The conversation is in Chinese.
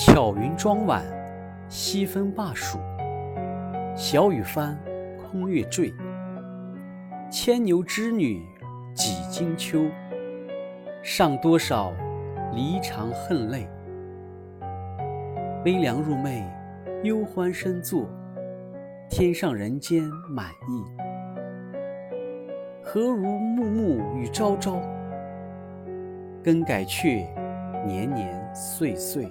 巧云妆晚，西风罢暑，小雨翻空月坠。牵牛织女几经秋，上多少离肠恨泪。微凉入寐，忧欢深坐，天上人间满意。何如暮暮与朝朝？更改却年年岁岁。